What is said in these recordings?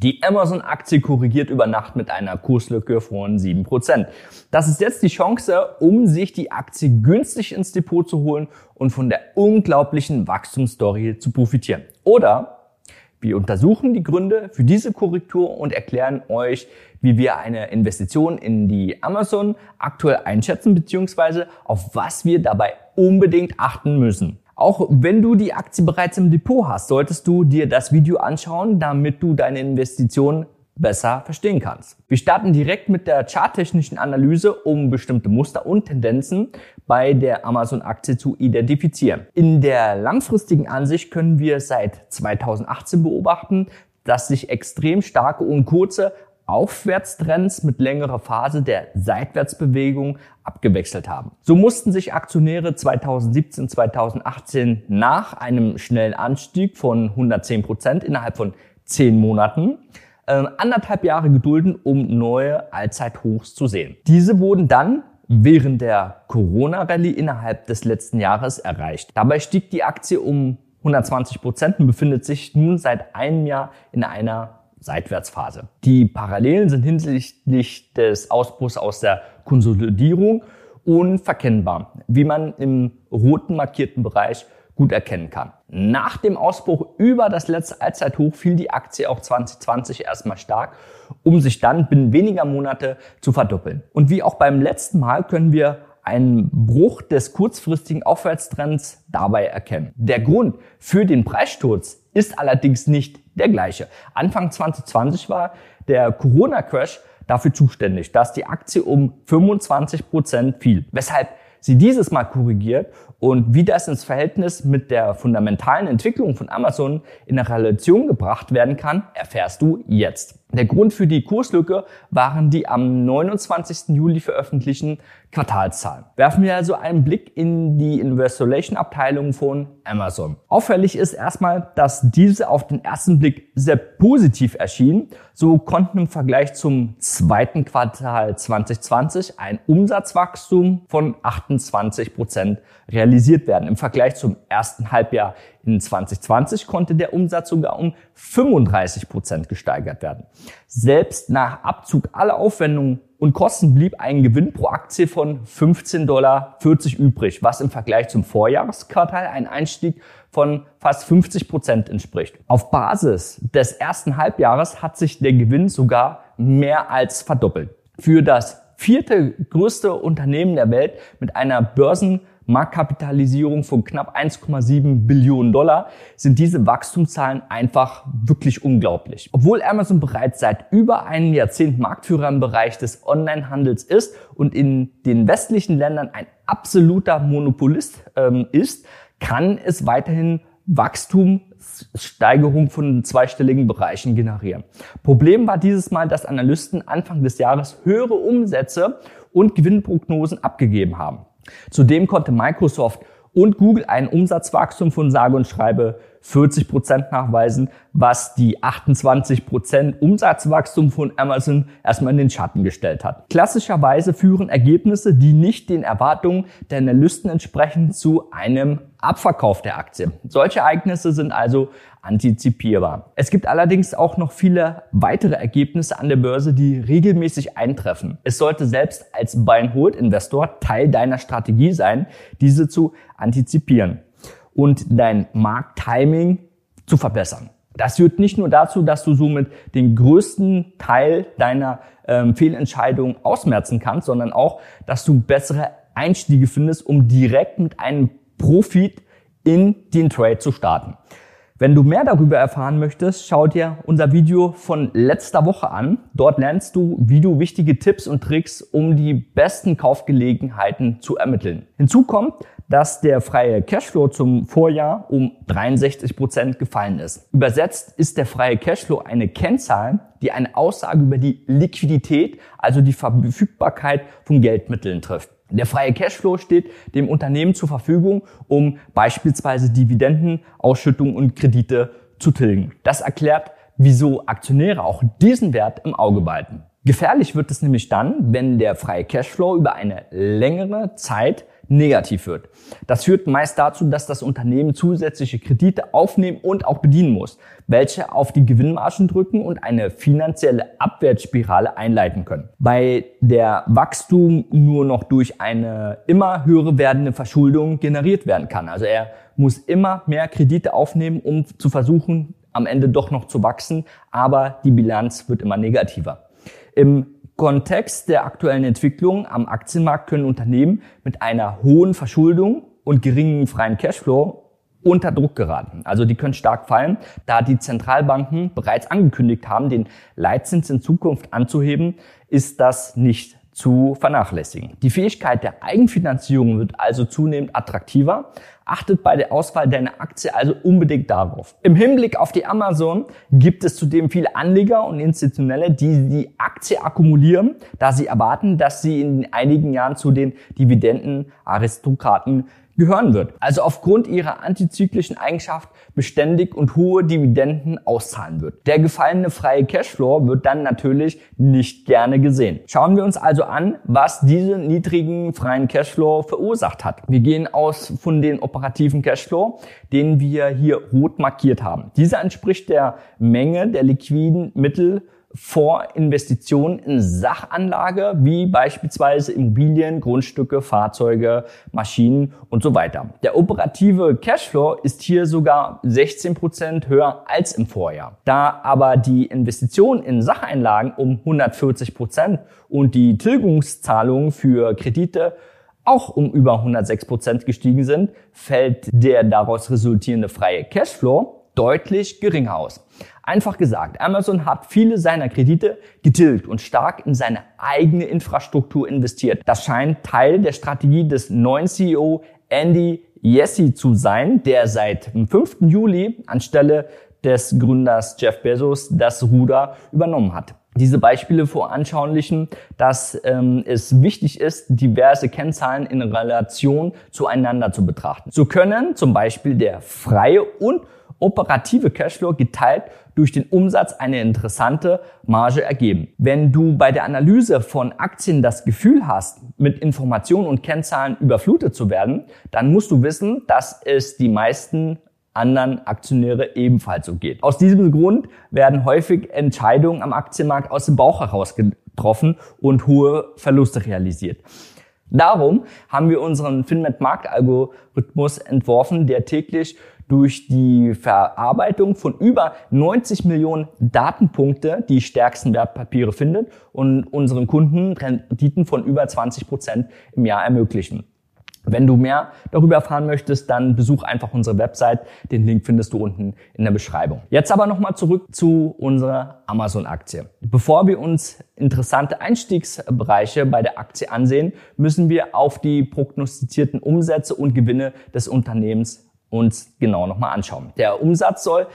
Die Amazon-Aktie korrigiert über Nacht mit einer Kurslücke von 7%. Das ist jetzt die Chance, um sich die Aktie günstig ins Depot zu holen und von der unglaublichen Wachstumsstory zu profitieren. Oder wir untersuchen die Gründe für diese Korrektur und erklären euch, wie wir eine Investition in die Amazon aktuell einschätzen bzw. auf was wir dabei unbedingt achten müssen. Auch wenn du die Aktie bereits im Depot hast, solltest du dir das Video anschauen, damit du deine Investition besser verstehen kannst. Wir starten direkt mit der charttechnischen Analyse, um bestimmte Muster und Tendenzen bei der Amazon-Aktie zu identifizieren. In der langfristigen Ansicht können wir seit 2018 beobachten, dass sich extrem starke und kurze Aufwärtstrends mit längerer Phase der Seitwärtsbewegung abgewechselt haben. So mussten sich Aktionäre 2017, 2018 nach einem schnellen Anstieg von 110 Prozent innerhalb von 10 Monaten äh, anderthalb Jahre gedulden, um neue Allzeithochs zu sehen. Diese wurden dann während der Corona-Rallye innerhalb des letzten Jahres erreicht. Dabei stieg die Aktie um 120 Prozent und befindet sich nun seit einem Jahr in einer Seitwärtsphase. Die Parallelen sind hinsichtlich des Ausbruchs aus der Konsolidierung unverkennbar, wie man im roten markierten Bereich gut erkennen kann. Nach dem Ausbruch über das letzte Allzeithoch fiel die Aktie auch 2020 erstmal stark, um sich dann binnen weniger Monate zu verdoppeln. Und wie auch beim letzten Mal können wir einen Bruch des kurzfristigen Aufwärtstrends dabei erkennen. Der Grund für den Preissturz ist allerdings nicht der gleiche. Anfang 2020 war der Corona-Crash dafür zuständig, dass die Aktie um 25 Prozent fiel, weshalb sie dieses Mal korrigiert und wie das ins Verhältnis mit der fundamentalen Entwicklung von Amazon in eine Relation gebracht werden kann, erfährst du jetzt. Der Grund für die Kurslücke waren die am 29. Juli veröffentlichten Quartalszahlen. Werfen wir also einen Blick in die Investor Abteilung von Amazon. Auffällig ist erstmal, dass diese auf den ersten Blick sehr positiv erschien. So konnten im Vergleich zum zweiten Quartal 2020 ein Umsatzwachstum von 28 Prozent realisiert werden. Im Vergleich zum ersten Halbjahr in 2020 konnte der Umsatz sogar um 35 Prozent gesteigert werden. Selbst nach Abzug aller Aufwendungen und Kosten blieb ein Gewinn pro Aktie von 15,40 Dollar übrig, was im Vergleich zum Vorjahresquartal ein Einstieg von fast 50 Prozent entspricht. Auf Basis des ersten Halbjahres hat sich der Gewinn sogar mehr als verdoppelt. Für das vierte größte Unternehmen der Welt mit einer Börsen Marktkapitalisierung von knapp 1,7 Billionen Dollar sind diese Wachstumszahlen einfach wirklich unglaublich. Obwohl Amazon bereits seit über einem Jahrzehnt Marktführer im Bereich des Onlinehandels ist und in den westlichen Ländern ein absoluter Monopolist ähm, ist, kann es weiterhin Wachstumssteigerung von zweistelligen Bereichen generieren. Problem war dieses Mal, dass Analysten Anfang des Jahres höhere Umsätze und Gewinnprognosen abgegeben haben. Zudem konnte Microsoft und Google ein Umsatzwachstum von sage und schreibe 40 Prozent nachweisen, was die 28 Prozent Umsatzwachstum von Amazon erstmal in den Schatten gestellt hat. Klassischerweise führen Ergebnisse, die nicht den Erwartungen der Analysten entsprechen, zu einem Abverkauf der Aktie. Solche Ereignisse sind also antizipierbar. Es gibt allerdings auch noch viele weitere Ergebnisse an der Börse, die regelmäßig eintreffen. Es sollte selbst als Buy-and-Hold-Investor Teil deiner Strategie sein, diese zu antizipieren und dein Markttiming zu verbessern. Das führt nicht nur dazu, dass du somit den größten Teil deiner ähm, Fehlentscheidungen ausmerzen kannst, sondern auch, dass du bessere Einstiege findest, um direkt mit einem Profit in den Trade zu starten. Wenn du mehr darüber erfahren möchtest, schau dir unser Video von letzter Woche an. Dort lernst du, wie du wichtige Tipps und Tricks, um die besten Kaufgelegenheiten zu ermitteln. Hinzu kommt, dass der freie Cashflow zum Vorjahr um 63 Prozent gefallen ist. Übersetzt ist der freie Cashflow eine Kennzahl, die eine Aussage über die Liquidität, also die Verfügbarkeit von Geldmitteln trifft. Der freie Cashflow steht dem Unternehmen zur Verfügung, um beispielsweise Dividenden, Ausschüttungen und Kredite zu tilgen. Das erklärt, wieso Aktionäre auch diesen Wert im Auge behalten. Gefährlich wird es nämlich dann, wenn der freie Cashflow über eine längere Zeit negativ wird. Das führt meist dazu, dass das Unternehmen zusätzliche Kredite aufnehmen und auch bedienen muss, welche auf die Gewinnmargen drücken und eine finanzielle Abwärtsspirale einleiten können. Bei der Wachstum nur noch durch eine immer höhere werdende Verschuldung generiert werden kann. Also er muss immer mehr Kredite aufnehmen, um zu versuchen, am Ende doch noch zu wachsen, aber die Bilanz wird immer negativer. Im Kontext der aktuellen Entwicklung am Aktienmarkt können Unternehmen mit einer hohen Verschuldung und geringen freien Cashflow unter Druck geraten. Also die können stark fallen, da die Zentralbanken bereits angekündigt haben, den Leitzins in Zukunft anzuheben, ist das nicht zu vernachlässigen. Die Fähigkeit der Eigenfinanzierung wird also zunehmend attraktiver. Achtet bei der Auswahl deiner Aktie also unbedingt darauf. Im Hinblick auf die Amazon gibt es zudem viele Anleger und Institutionelle, die die Aktie akkumulieren, da sie erwarten, dass sie in einigen Jahren zu den Dividendenaristokraten gehören wird. Also aufgrund ihrer antizyklischen Eigenschaft beständig und hohe Dividenden auszahlen wird. Der gefallene freie Cashflow wird dann natürlich nicht gerne gesehen. Schauen wir uns also an, was diese niedrigen freien Cashflow verursacht hat. Wir gehen aus von den operativen Cashflow, den wir hier rot markiert haben. Dieser entspricht der Menge der liquiden Mittel vor Investitionen in Sachanlage, wie beispielsweise Immobilien, Grundstücke, Fahrzeuge, Maschinen und so weiter. Der operative Cashflow ist hier sogar 16 Prozent höher als im Vorjahr. Da aber die Investitionen in Sacheinlagen um 140 Prozent und die Tilgungszahlungen für Kredite auch um über 106 Prozent gestiegen sind, fällt der daraus resultierende freie Cashflow deutlich geringer aus. Einfach gesagt, Amazon hat viele seiner Kredite getilgt und stark in seine eigene Infrastruktur investiert. Das scheint Teil der Strategie des neuen CEO Andy Yessi zu sein, der seit dem 5. Juli anstelle des Gründers Jeff Bezos das Ruder übernommen hat. Diese Beispiele voranschaulichen, dass ähm, es wichtig ist, diverse Kennzahlen in Relation zueinander zu betrachten. So können zum Beispiel der freie und operative Cashflow geteilt durch den Umsatz eine interessante Marge ergeben. Wenn du bei der Analyse von Aktien das Gefühl hast, mit Informationen und Kennzahlen überflutet zu werden, dann musst du wissen, dass es die meisten anderen Aktionäre ebenfalls so geht. Aus diesem Grund werden häufig Entscheidungen am Aktienmarkt aus dem Bauch heraus getroffen und hohe Verluste realisiert. Darum haben wir unseren Finmet Marktalgorithmus entworfen, der täglich durch die Verarbeitung von über 90 Millionen Datenpunkte die stärksten Wertpapiere findet und unseren Kunden Renditen von über 20 Prozent im Jahr ermöglichen. Wenn du mehr darüber erfahren möchtest, dann besuch einfach unsere Website. Den Link findest du unten in der Beschreibung. Jetzt aber nochmal zurück zu unserer Amazon-Aktie. Bevor wir uns interessante Einstiegsbereiche bei der Aktie ansehen, müssen wir auf die prognostizierten Umsätze und Gewinne des Unternehmens uns genau nochmal anschauen. Der Umsatz soll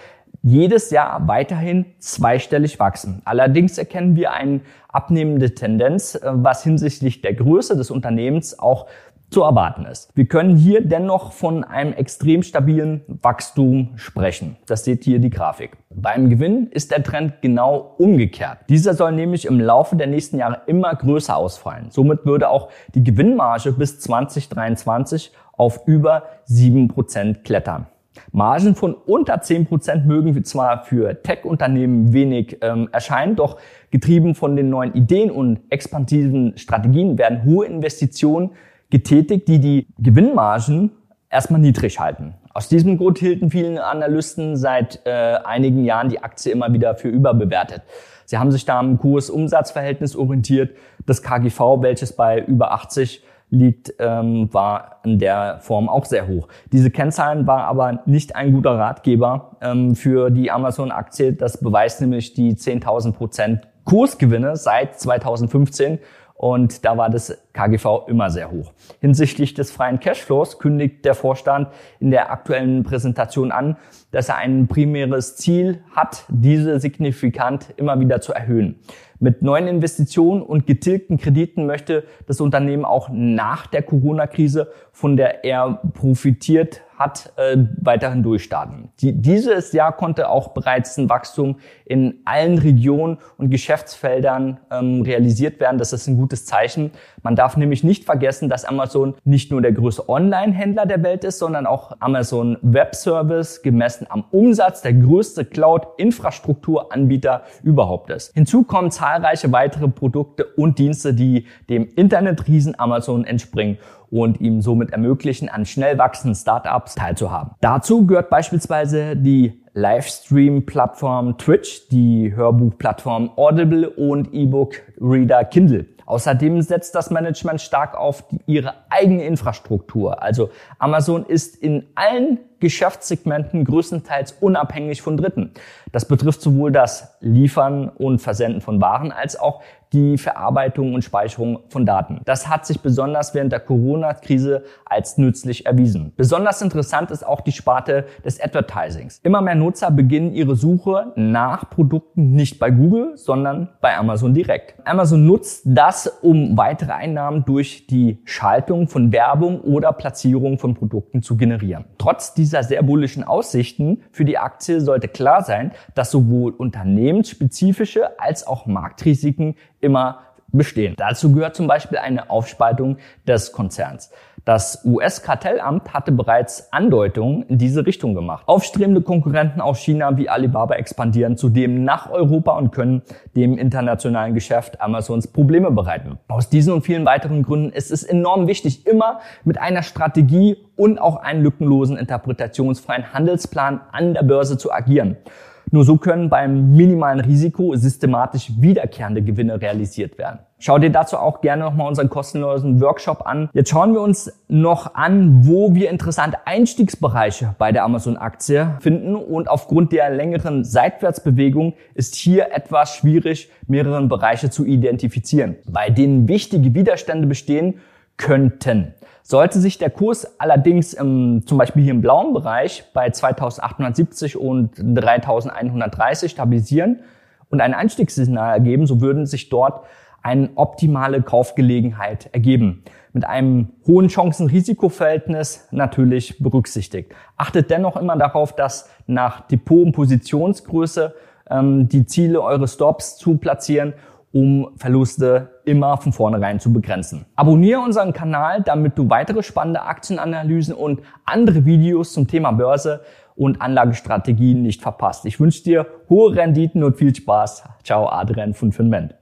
jedes Jahr weiterhin zweistellig wachsen. Allerdings erkennen wir eine abnehmende Tendenz, äh, was hinsichtlich der Größe des Unternehmens auch zu erwarten ist. Wir können hier dennoch von einem extrem stabilen Wachstum sprechen. Das seht ihr die Grafik. Beim Gewinn ist der Trend genau umgekehrt. Dieser soll nämlich im Laufe der nächsten Jahre immer größer ausfallen. Somit würde auch die Gewinnmarge bis 2023 auf über 7% klettern. Margen von unter 10% mögen wir zwar für Tech-Unternehmen wenig ähm, erscheinen, doch getrieben von den neuen Ideen und expansiven Strategien werden hohe Investitionen getätigt, die die Gewinnmargen erstmal niedrig halten. Aus diesem Grund hielten viele Analysten seit äh, einigen Jahren die Aktie immer wieder für überbewertet. Sie haben sich da am Kurs-Umsatz-Verhältnis orientiert. Das KGV, welches bei über 80 liegt, ähm, war in der Form auch sehr hoch. Diese Kennzahlen war aber nicht ein guter Ratgeber ähm, für die Amazon-Aktie. Das beweist nämlich die 10.000 Prozent Kursgewinne seit 2015 und da war das KGV immer sehr hoch. Hinsichtlich des freien Cashflows kündigt der Vorstand in der aktuellen Präsentation an, dass er ein primäres Ziel hat, diese signifikant immer wieder zu erhöhen. Mit neuen Investitionen und getilgten Krediten möchte das Unternehmen auch nach der Corona-Krise, von der er profitiert hat äh, weiterhin durchstarten. Die, dieses Jahr konnte auch bereits ein Wachstum in allen Regionen und Geschäftsfeldern ähm, realisiert werden. Das ist ein gutes Zeichen. Man darf nämlich nicht vergessen, dass Amazon nicht nur der größte Online-Händler der Welt ist, sondern auch Amazon Web Service gemessen am Umsatz der größte Cloud-Infrastrukturanbieter überhaupt ist. Hinzu kommen zahlreiche weitere Produkte und Dienste, die dem Internetriesen Amazon entspringen und ihm somit ermöglichen, an schnell wachsenden Startups teilzuhaben. Dazu gehört beispielsweise die Livestream-Plattform Twitch, die Hörbuchplattform Audible und E-Book-Reader Kindle. Außerdem setzt das Management stark auf ihre eigene Infrastruktur. Also Amazon ist in allen Geschäftssegmenten größtenteils unabhängig von Dritten. Das betrifft sowohl das Liefern und Versenden von Waren als auch die Verarbeitung und Speicherung von Daten. Das hat sich besonders während der Corona-Krise als nützlich erwiesen. Besonders interessant ist auch die Sparte des Advertisings. Immer mehr Nutzer beginnen ihre Suche nach Produkten nicht bei Google, sondern bei Amazon direkt. Amazon nutzt das, um weitere Einnahmen durch die Schaltung von Werbung oder Platzierung von Produkten zu generieren. Trotz dieser dieser sehr bullischen Aussichten für die Aktie sollte klar sein, dass sowohl unternehmensspezifische als auch Marktrisiken immer bestehen. Dazu gehört zum Beispiel eine Aufspaltung des Konzerns. Das US-Kartellamt hatte bereits Andeutungen in diese Richtung gemacht. Aufstrebende Konkurrenten aus China wie Alibaba expandieren zudem nach Europa und können dem internationalen Geschäft Amazons Probleme bereiten. Aus diesen und vielen weiteren Gründen ist es enorm wichtig, immer mit einer Strategie und auch einem lückenlosen interpretationsfreien Handelsplan an der Börse zu agieren. Nur so können beim minimalen Risiko systematisch wiederkehrende Gewinne realisiert werden. Schau dir dazu auch gerne nochmal unseren kostenlosen Workshop an. Jetzt schauen wir uns noch an, wo wir interessante Einstiegsbereiche bei der Amazon-Aktie finden. Und aufgrund der längeren Seitwärtsbewegung ist hier etwas schwierig, mehrere Bereiche zu identifizieren, bei denen wichtige Widerstände bestehen könnten. Sollte sich der Kurs allerdings im, zum Beispiel hier im blauen Bereich bei 2870 und 3130 stabilisieren und ein Einstiegssignal ergeben, so würden sich dort eine optimale Kaufgelegenheit ergeben. Mit einem hohen Chancen-Risikoverhältnis natürlich berücksichtigt. Achtet dennoch immer darauf, dass nach Depot- und Positionsgröße ähm, die Ziele eures Stops zu platzieren um Verluste immer von vornherein zu begrenzen. Abonniere unseren Kanal, damit du weitere spannende Aktienanalysen und andere Videos zum Thema Börse und Anlagestrategien nicht verpasst. Ich wünsche dir hohe Renditen und viel Spaß. Ciao, Adrian von Finment.